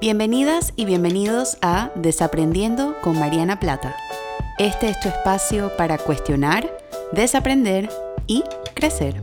Bienvenidas y bienvenidos a Desaprendiendo con Mariana Plata. Este es tu espacio para cuestionar, desaprender y crecer.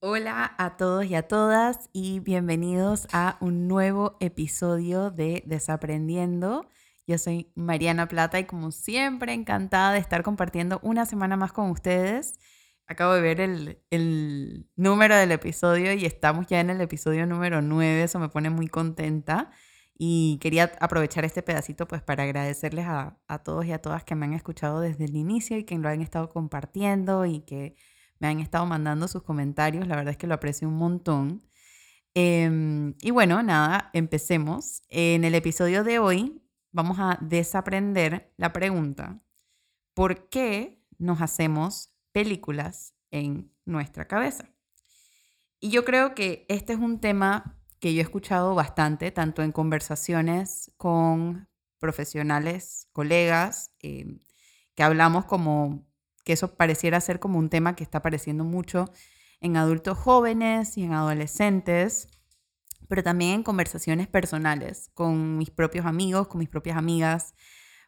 Hola a todos y a todas y bienvenidos a un nuevo episodio de Desaprendiendo. Yo soy Mariana Plata y como siempre encantada de estar compartiendo una semana más con ustedes. Acabo de ver el, número del episodio y estamos ya en el episodio número 9, eso me pone muy contenta. Y quería aprovechar este pedacito pues para agradecerles a, todos y a todas que me han escuchado desde el inicio y que lo han estado compartiendo y que me han estado mandando sus comentarios. La verdad es que lo aprecio un montón. Em, y bueno, nada, empecemos. En el episodio de hoy vamos a desaprender la pregunta, ¿por qué nos hacemos películas en nuestra cabeza? Y yo creo que este es un tema que yo he escuchado bastante, tanto en conversaciones con profesionales, colegas, eh, que hablamos como que eso pareciera ser como un tema que está apareciendo mucho en adultos jóvenes y en adolescentes pero también en conversaciones personales con mis propios amigos, con mis propias amigas.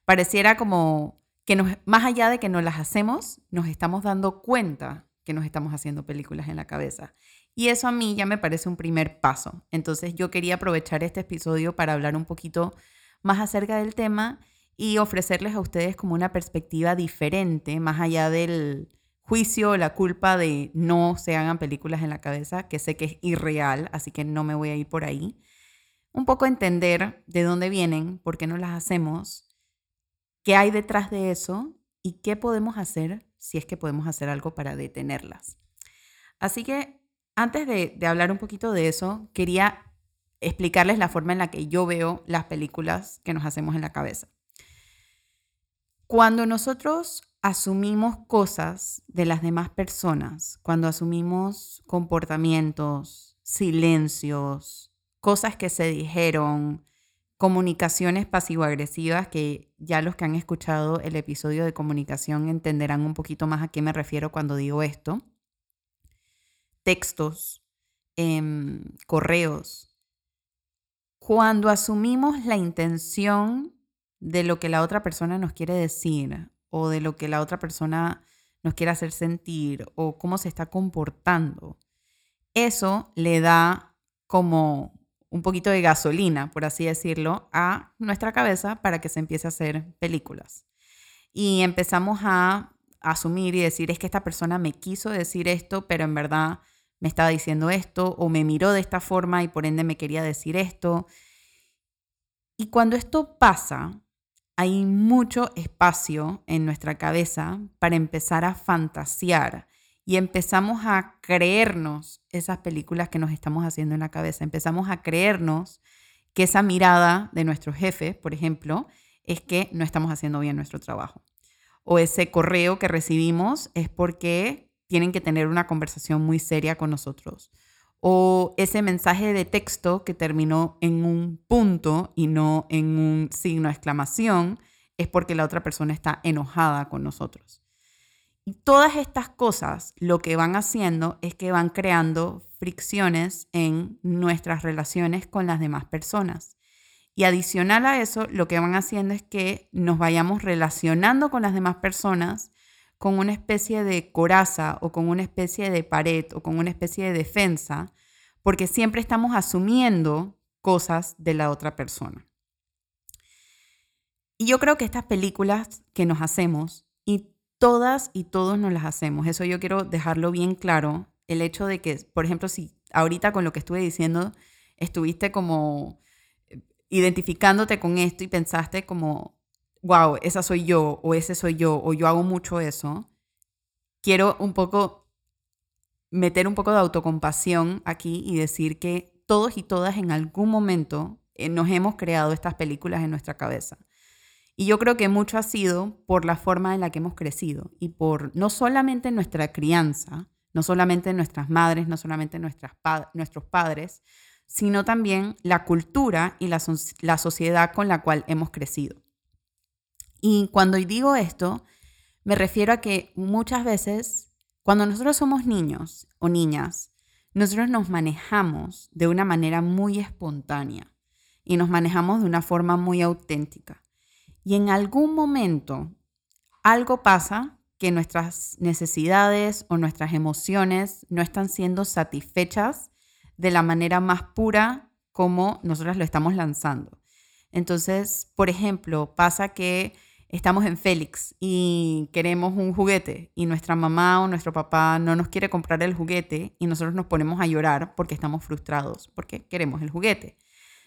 Pareciera como que más allá de que no las hacemos, nos estamos dando cuenta que nos estamos haciendo películas en la cabeza. Y eso a mí ya me parece un primer paso. Entonces yo quería aprovechar este episodio para hablar un poquito más acerca del tema y ofrecerles a ustedes como una perspectiva diferente, más allá del, juicio, la culpa de no se hagan películas en la cabeza, que sé que es irreal, así que no me voy a ir por ahí. Un poco entender de dónde vienen, por qué no las hacemos, qué hay detrás de eso y qué podemos hacer si es que podemos hacer algo para detenerlas. Así que antes de, de hablar un poquito de eso, quería explicarles la forma en la que yo veo las películas que nos hacemos en la cabeza. Cuando nosotros asumimos cosas de las demás personas, cuando asumimos comportamientos, silencios, cosas que se dijeron, comunicaciones pasivo-agresivas, que ya los que han escuchado el episodio de comunicación entenderán un poquito más a qué me refiero cuando digo esto, textos, em, correos. Cuando asumimos la intención de lo que la otra persona nos quiere decir o de lo que la otra persona nos quiere hacer sentir o cómo se está comportando. Eso le da como un poquito de gasolina, por así decirlo, a nuestra cabeza para que se empiece a hacer películas. Y empezamos a asumir y decir, es que esta persona me quiso decir esto, pero en verdad me estaba diciendo esto, o me miró de esta forma y por ende me quería decir esto. Y cuando esto pasa, hay mucho espacio en nuestra cabeza para empezar a fantasear y empezamos a creernos esas películas que nos estamos haciendo en la cabeza. Empezamos a creernos que esa mirada de nuestro jefe, por ejemplo, es que no estamos haciendo bien nuestro trabajo. O ese correo que recibimos es porque tienen que tener una conversación muy seria con nosotros o ese mensaje de texto que terminó en un punto y no en un signo de exclamación, es porque la otra persona está enojada con nosotros. Y todas estas cosas lo que van haciendo es que van creando fricciones en nuestras relaciones con las demás personas. Y adicional a eso, lo que van haciendo es que nos vayamos relacionando con las demás personas con una especie de coraza o con una especie de pared o con una especie de defensa, porque siempre estamos asumiendo cosas de la otra persona. Y yo creo que estas películas que nos hacemos, y todas y todos nos las hacemos, eso yo quiero dejarlo bien claro, el hecho de que, por ejemplo, si ahorita con lo que estuve diciendo, estuviste como eh, identificándote con esto y pensaste como, wow, esa soy yo, o ese soy yo, o yo hago mucho eso, quiero un poco meter un poco de autocompasión aquí y decir que todos y todas en algún momento eh, nos hemos creado estas películas en nuestra cabeza. Y yo creo que mucho ha sido por la forma en la que hemos crecido y por no solamente nuestra crianza, no solamente nuestras madres, no solamente nuestros padres, sino también la cultura y la sociedad con la cual hemos crecido. Y cuando digo esto, Me refiero a que muchas veces, cuando nosotros somos niños o niñas, nosotros nos manejamos de una manera muy espontánea y nos manejamos de una forma muy auténtica. Y en algún momento algo pasa que nuestras necesidades o nuestras emociones no están siendo satisfechas de la manera más pura como nosotras lo estamos lanzando. Entonces, por ejemplo, pasa que estamos en Félix y queremos un juguete y nuestra mamá o nuestro papá no nos quiere comprar el juguete y nosotros nos ponemos a llorar porque estamos frustrados, porque queremos el juguete.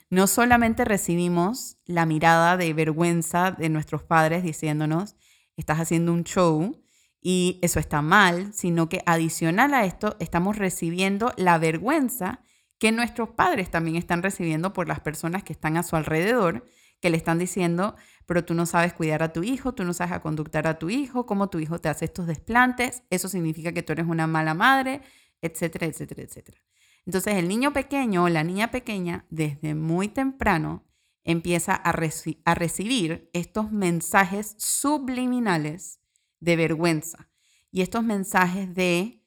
No solamente recibimos la mirada de vergüenza de nuestros padres diciéndonos, estás haciendo un show y eso está mal, sino que adicional a esto estamos recibiendo la vergüenza que nuestros padres también están recibiendo por las personas que están a su alrededor, que le están diciendo, pero tú no sabes cuidar a tu hijo, tú no sabes a conductar a tu hijo, cómo tu hijo te hace estos desplantes, eso significa que tú eres una mala madre, etcétera, etcétera, etcétera. Entonces el niño pequeño o la niña pequeña desde muy temprano empieza a, a recibir estos mensajes subliminales de vergüenza y estos mensajes de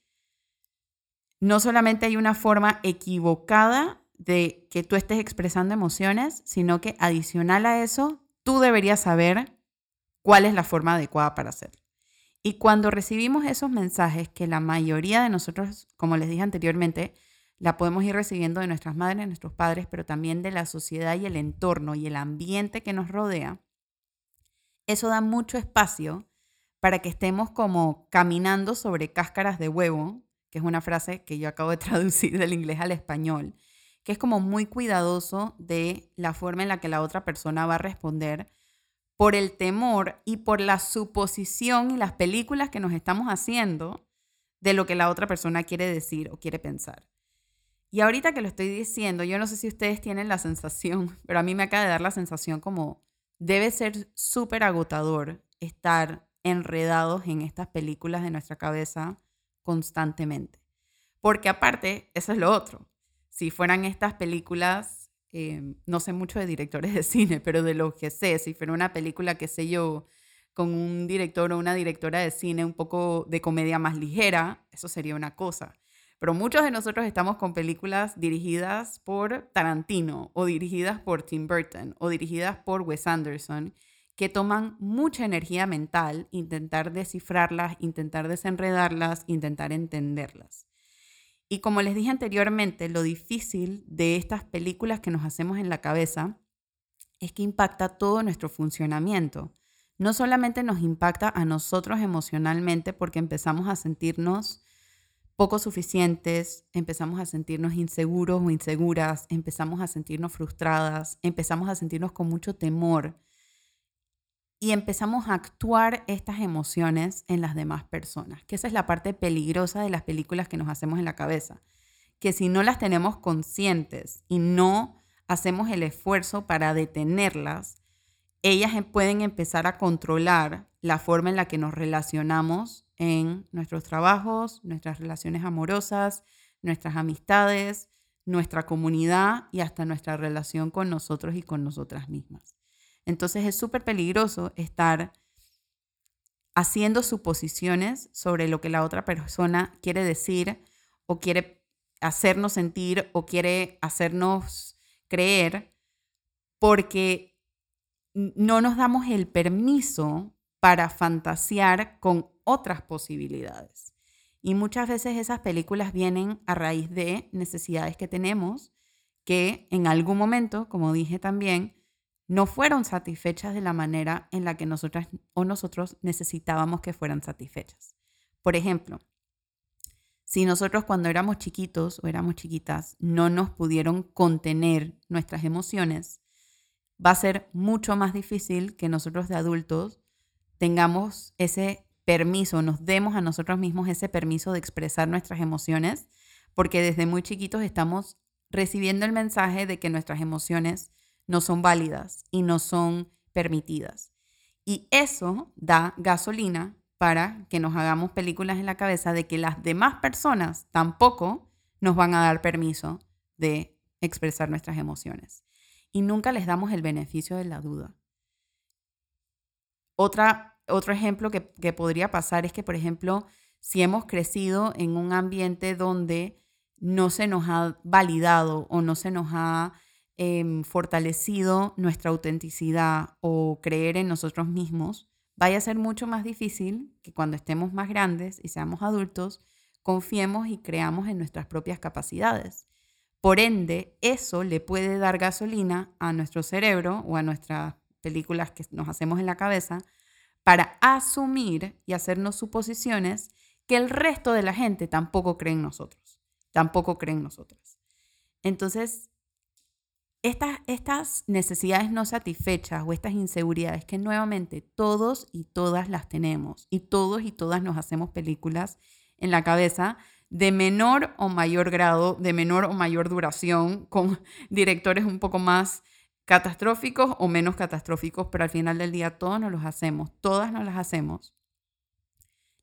no solamente hay una forma equivocada de que tú estés expresando emociones, sino que adicional a eso, tú deberías saber cuál es la forma adecuada para hacerlo. Y cuando recibimos esos mensajes, que la mayoría de nosotros, como les dije anteriormente, la podemos ir recibiendo de nuestras madres, nuestros padres, pero también de la sociedad y el entorno y el ambiente que nos rodea, eso da mucho espacio para que estemos como caminando sobre cáscaras de huevo, que es una frase que yo acabo de traducir del inglés al español, que es como muy cuidadoso de la forma en la que la otra persona va a responder por el temor y por la suposición y las películas que nos estamos haciendo de lo que la otra persona quiere decir o quiere pensar. Y ahorita que lo estoy diciendo, yo no sé si ustedes tienen la sensación, pero a mí me acaba de dar la sensación como debe ser súper agotador estar enredados en estas películas de nuestra cabeza constantemente. Porque aparte, eso es lo otro. Si fueran estas películas, eh, no sé mucho de directores de cine, pero de lo que sé, si fuera una película, qué sé yo, con un director o una directora de cine un poco de comedia más ligera, eso sería una cosa. Pero muchos de nosotros estamos con películas dirigidas por Tarantino o dirigidas por Tim Burton o dirigidas por Wes Anderson que toman mucha energía mental intentar descifrarlas, intentar desenredarlas, intentar entenderlas. Y como les dije anteriormente, lo difícil de estas películas que nos hacemos en la cabeza es que impacta todo nuestro funcionamiento. No solamente nos impacta a nosotros emocionalmente porque empezamos a sentirnos poco suficientes, empezamos a sentirnos inseguros o inseguras, empezamos a sentirnos frustradas, empezamos a sentirnos con mucho temor y empezamos a actuar estas emociones en las demás personas, que esa es la parte peligrosa de las películas que nos hacemos en la cabeza, que si no las tenemos conscientes y no hacemos el esfuerzo para detenerlas, ellas em, pueden empezar a controlar la forma en la que nos relacionamos en nuestros trabajos, nuestras relaciones amorosas, nuestras amistades, nuestra comunidad y hasta nuestra relación con nosotros y con nosotras mismas. Entonces es súper peligroso estar haciendo suposiciones sobre lo que la otra persona quiere decir o quiere hacernos sentir o quiere hacernos creer porque no nos damos el permiso para fantasear con otras posibilidades. Y muchas veces esas películas vienen a raíz de necesidades que tenemos que en algún momento, como dije también, no fueron satisfechas de la manera en la que nosotras o nosotros necesitábamos que fueran satisfechas. Por ejemplo, si nosotros cuando éramos chiquitos o éramos chiquitas no nos pudieron contener nuestras emociones, va a ser mucho más difícil que nosotros de adultos tengamos ese permiso, nos demos a nosotros mismos ese permiso de expresar nuestras emociones, porque desde muy chiquitos estamos recibiendo el mensaje de que nuestras emociones no son válidas y no son permitidas. Y eso da gasolina para que nos hagamos películas en la cabeza de que las demás personas tampoco nos van a dar permiso de expresar nuestras emociones. Y nunca les damos el beneficio de la duda. Otra otro ejemplo que, que podría pasar es que, por ejemplo, si hemos crecido en un ambiente donde no se nos ha validado o no se nos ha em, fortalecido nuestra autenticidad o creer en nosotros mismos, vaya a ser mucho más difícil que cuando estemos más grandes y seamos adultos, confiemos y creamos en nuestras propias capacidades. Por ende, eso le puede dar gasolina a nuestro cerebro o a nuestras películas que nos hacemos en la cabeza para asumir y hacernos suposiciones que el resto de la gente tampoco cree en nosotros, tampoco cree en nosotras. Entonces, estas, estas necesidades no satisfechas o estas inseguridades que nuevamente todos y todas las tenemos y todos y todas nos hacemos películas en la cabeza de menor o mayor grado, de menor o mayor duración, con directores un poco más catastróficos o menos catastróficos, pero al final del día todos nos los hacemos, todas nos las hacemos.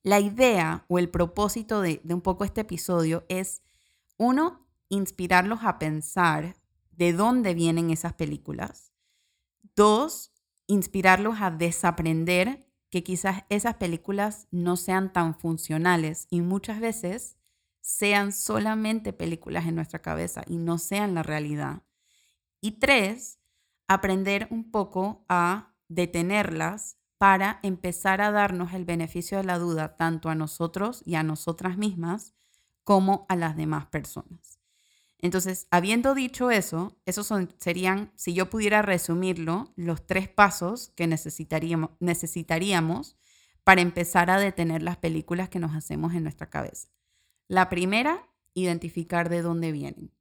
La idea o el propósito de, de un poco este episodio es, uno, inspirarlos a pensar de dónde vienen esas películas. Dos, inspirarlos a desaprender que quizás esas películas no sean tan funcionales y muchas veces sean solamente películas en nuestra cabeza y no sean la realidad. Y tres, aprender un poco a detenerlas para empezar a darnos el beneficio de la duda tanto a nosotros y a nosotras mismas como a las demás personas. Entonces, habiendo dicho eso, esos serían, si yo pudiera resumirlo, los tres pasos que necesitaríamos, para empezar a detener las películas que nos hacemos en nuestra cabeza. La primera, identificar de dónde vienen.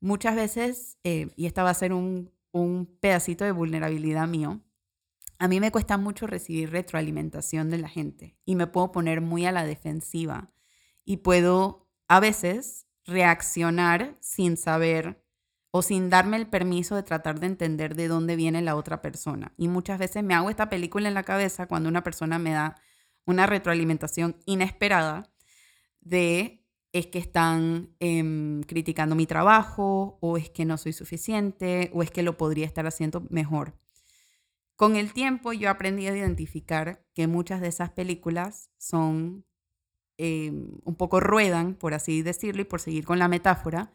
Muchas veces, eh, y esta va a ser un, un pedacito de vulnerabilidad mío, a mí me cuesta mucho recibir retroalimentación de la gente y me puedo poner muy a la defensiva y puedo a veces reaccionar sin saber o sin darme el permiso de tratar de entender de dónde viene la otra persona. Y muchas veces me hago esta película en la cabeza cuando una persona me da una retroalimentación inesperada de es que están em, criticando mi trabajo o es que no soy suficiente o es que lo podría estar haciendo mejor. Con el tiempo yo aprendí a identificar que muchas de esas películas son Em, un poco ruedan, por así decirlo, y por seguir con la metáfora,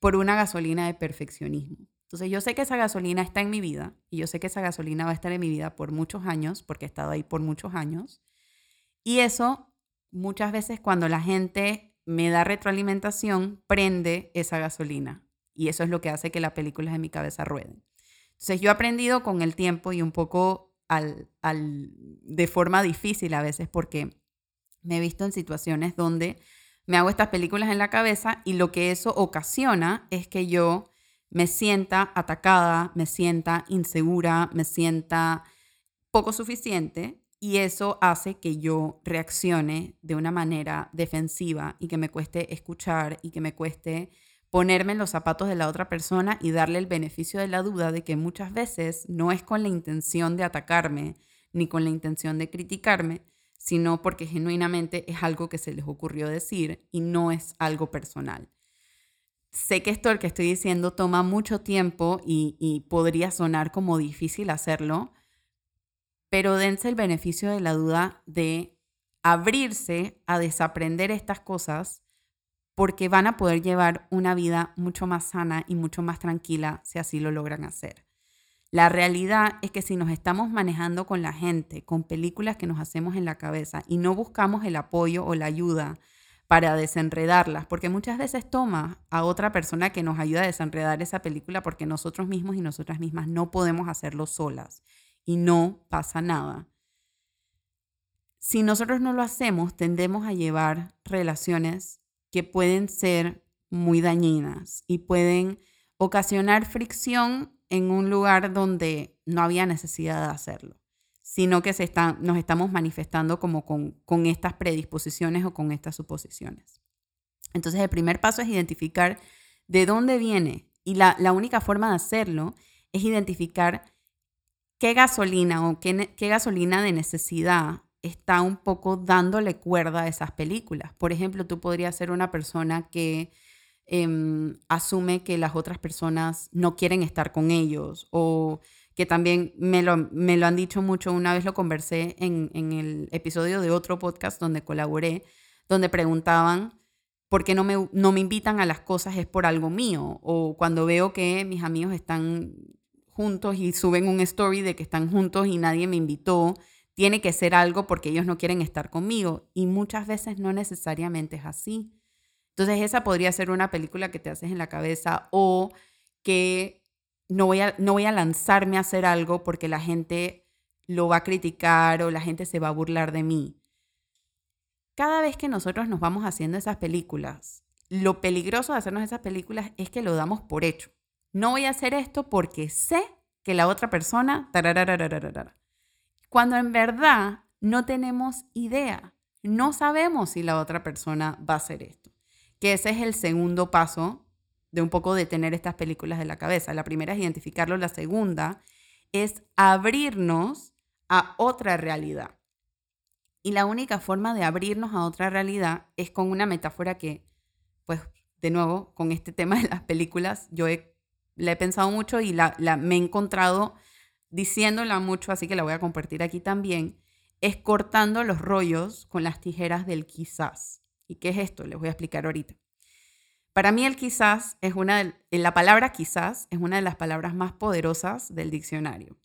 por una gasolina de perfeccionismo. Entonces yo sé que esa gasolina está en mi vida y yo sé que esa gasolina va a estar en mi vida por muchos años, porque he estado ahí por muchos años. Y eso muchas veces cuando la gente me da retroalimentación, prende esa gasolina. Y eso es lo que hace que las películas de mi cabeza rueden. Entonces yo he aprendido con el tiempo y un poco al, al, de forma difícil a veces porque me he visto en situaciones donde me hago estas películas en la cabeza y lo que eso ocasiona es que yo me sienta atacada, me sienta insegura, me sienta poco suficiente y eso hace que yo reaccione de una manera defensiva y que me cueste escuchar y que me cueste ponerme en los zapatos de la otra persona y darle el beneficio de la duda de que muchas veces no es con la intención de atacarme ni con la intención de criticarme, sino porque genuinamente es algo que se les ocurrió decir y no es algo personal. Sé que esto que estoy diciendo toma mucho tiempo y, podría sonar como difícil hacerlo, pero dense el beneficio de la duda de abrirse a desaprender estas cosas porque van a poder llevar una vida mucho más sana y mucho más tranquila si así lo logran hacer. La realidad es que si nos estamos manejando con la gente, con películas que nos hacemos en la cabeza y no buscamos el apoyo o la ayuda para desenredarlas, porque muchas veces toma a otra persona que nos ayuda a desenredar esa película porque nosotros mismos y nosotras mismas no podemos hacerlo solas y no pasa nada. Si nosotros no lo hacemos, tendemos a llevar relaciones que pueden ser muy dañinas y pueden ocasionar fricción en un lugar donde no había necesidad de hacerlo, sino que se nos estamos manifestando como con, estas predisposiciones o con estas suposiciones. Entonces el primer paso es identificar de dónde viene y la, única forma de hacerlo es identificar qué gasolina o qué, qué gasolina de necesidad está un poco dándole cuerda a esas películas. Por ejemplo, tú podrías ser una persona que Em, asume que las otras personas no quieren estar con ellos o que también me lo, me lo han dicho mucho, una vez lo conversé en, en el episodio de otro podcast donde colaboré, donde preguntaban por qué no me, no me invitan a las cosas es por algo mío, o cuando veo que mis amigos están juntos y suben un story de que están juntos y nadie me invitó, tiene que ser algo porque ellos no quieren estar conmigo. Y muchas veces no necesariamente es así. Entonces esa podría ser una película que te haces en la cabeza o que no voy a, no voy a lanzarme a hacer algo porque la gente lo va a criticar o la gente se va a burlar de mí. Cada vez que nosotros nos vamos haciendo esas películas, lo peligroso de hacernos esas películas es que lo damos por hecho. No voy a hacer esto porque sé que la otra persona cuando en verdad no tenemos idea, no sabemos si la otra persona va a hacer esto. Que ese es el segundo paso de un poco de tener estas películas de la cabeza. La primera es identificarlo, la segunda es abrirnos a otra realidad. Y la única forma de abrirnos a otra realidad es con una metáfora que, pues, de nuevo, con este tema de las películas, yo la he pensado mucho y la, me he encontrado diciéndola mucho, así que la voy a compartir aquí también, es cortando los rollos con las tijeras del quizás. ¿Y qué es esto? Les voy a explicar ahorita. Para mí el quizás es una de, la palabra quizás es una de las palabras más poderosas del diccionario.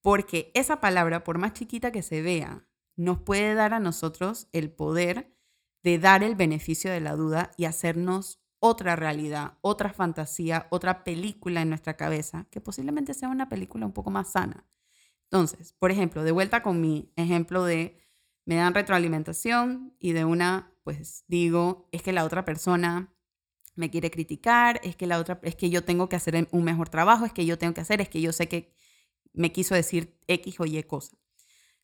Porque esa palabra, por más chiquita que se vea, nos puede dar a nosotros el poder de dar el beneficio de la duda y hacernos otra realidad, otra fantasía, otra película en nuestra cabeza, que posiblemente sea una película un poco más sana. Entonces, por ejemplo, de vuelta con mi ejemplo de me dan retroalimentación y de una, pues digo, es que la otra persona me quiere criticar, es que la otra, es que yo tengo que hacer un mejor trabajo, es que yo tengo que hacer, es que yo sé que me quiso decir X o Y cosa.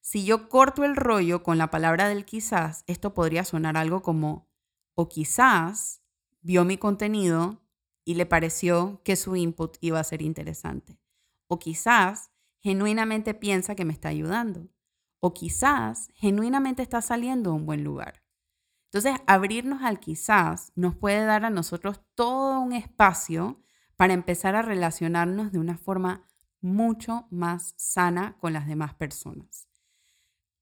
Si yo corto el rollo con la palabra del quizás, esto podría sonar algo como, o quizás vio mi contenido y le pareció que su input iba a ser interesante. O quizás genuinamente piensa que me está ayudando. O quizás genuinamente está saliendo a un buen lugar. Entonces, abrirnos al quizás nos puede dar a nosotros todo un espacio para empezar a relacionarnos de una forma mucho más sana con las demás personas.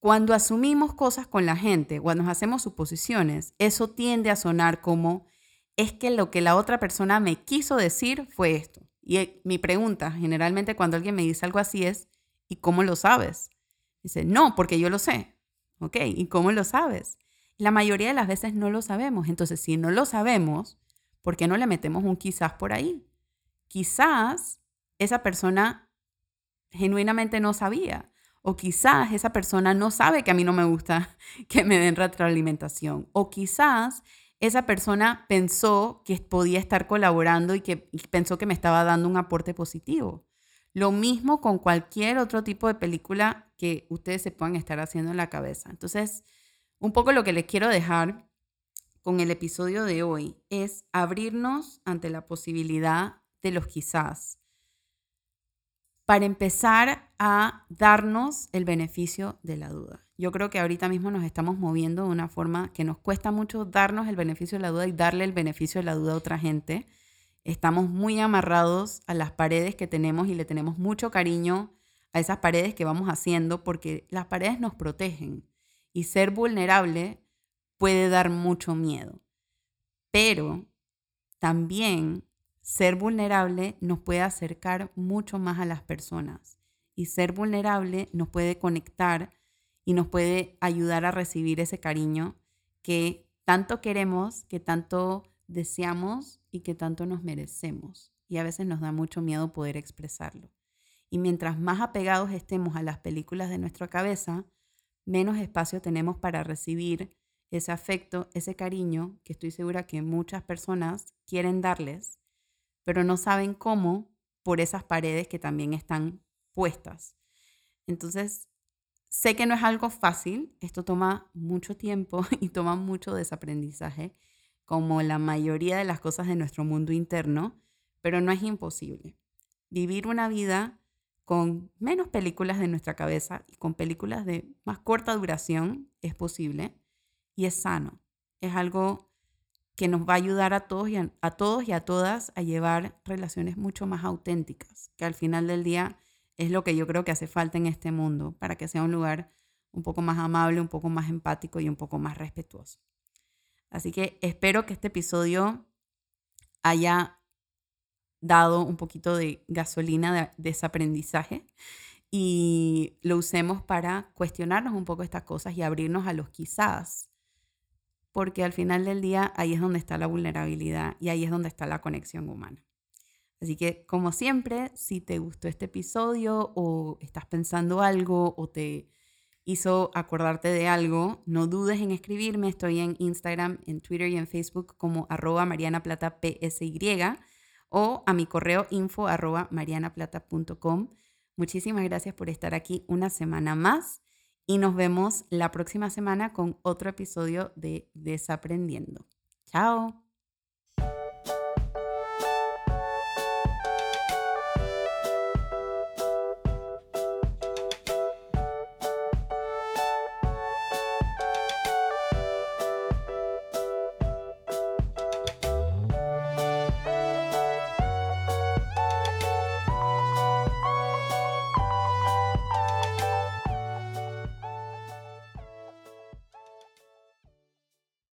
Cuando asumimos cosas con la gente, cuando hacemos suposiciones, eso tiende a sonar como es que lo que la otra persona me quiso decir fue esto. Y eh, mi pregunta, generalmente cuando alguien me dice algo así es, ¿y cómo lo sabes? Dice, no, porque yo lo sé. ¿Ok? ¿Y cómo lo sabes? La mayoría de las veces no lo sabemos. Entonces, si no lo sabemos, ¿por qué no le metemos un quizás por ahí? Quizás esa persona genuinamente no sabía. O quizás esa persona no sabe que a mí no me gusta que me den retroalimentación. O quizás esa persona pensó que podía estar colaborando y que pensó que me estaba dando un aporte positivo. Lo mismo con cualquier otro tipo de película que ustedes se puedan estar haciendo en la cabeza. Entonces, un poco lo que les quiero dejar con el episodio de hoy es abrirnos ante la posibilidad de los quizás para empezar a darnos el beneficio de la duda. Yo creo que ahorita mismo nos estamos moviendo de una forma que nos cuesta mucho darnos el beneficio de la duda y darle el beneficio de la duda a otra gente. Estamos muy amarrados a las paredes que tenemos y le tenemos mucho cariño a esas paredes que vamos haciendo porque las paredes nos protegen y ser vulnerable puede dar mucho miedo. Pero también ser vulnerable nos puede acercar mucho más a las personas y ser vulnerable nos puede conectar y nos puede ayudar a recibir ese cariño que tanto queremos, que tanto deseamos y que tanto nos merecemos. Y a veces nos da mucho miedo poder expresarlo. Y mientras más apegados estemos a las películas de nuestra cabeza, menos espacio tenemos para recibir ese afecto, ese cariño que estoy segura que muchas personas quieren darles pero no saben cómo por esas paredes que también están puestas. Entonces, sé que no es algo fácil, esto toma mucho tiempo y toma mucho desaprendizaje, como la mayoría de las cosas de nuestro mundo interno, pero no es imposible. Vivir una vida con menos películas de nuestra cabeza y con películas de más corta duración es posible y es sano. Es algo que nos va a ayudar a todos, y a, todos y a todas a llevar relaciones mucho más auténticas, que al final del día es lo que yo creo que hace falta en este mundo para que sea un lugar un poco más amable, un poco más empático y un poco más respetuoso. Así que espero que este episodio haya dado un poquito de gasolina de desaprendizaje y lo usemos para cuestionarnos un poco estas cosas y abrirnos a los quizás. Porque al final del día ahí es donde está la vulnerabilidad y ahí es donde está la conexión humana. Así que como siempre, si te gustó este episodio o estás pensando algo o te hizo acordarte de algo, no dudes en escribirme. Estoy en Instagram, en Twitter y en Facebook como arroba marianaplatapsy o a mi correo info arroba marianaplata.com. Muchísimas gracias por estar aquí una semana más y nos vemos la próxima semana con otro episodio de Desaprendiendo. Chao.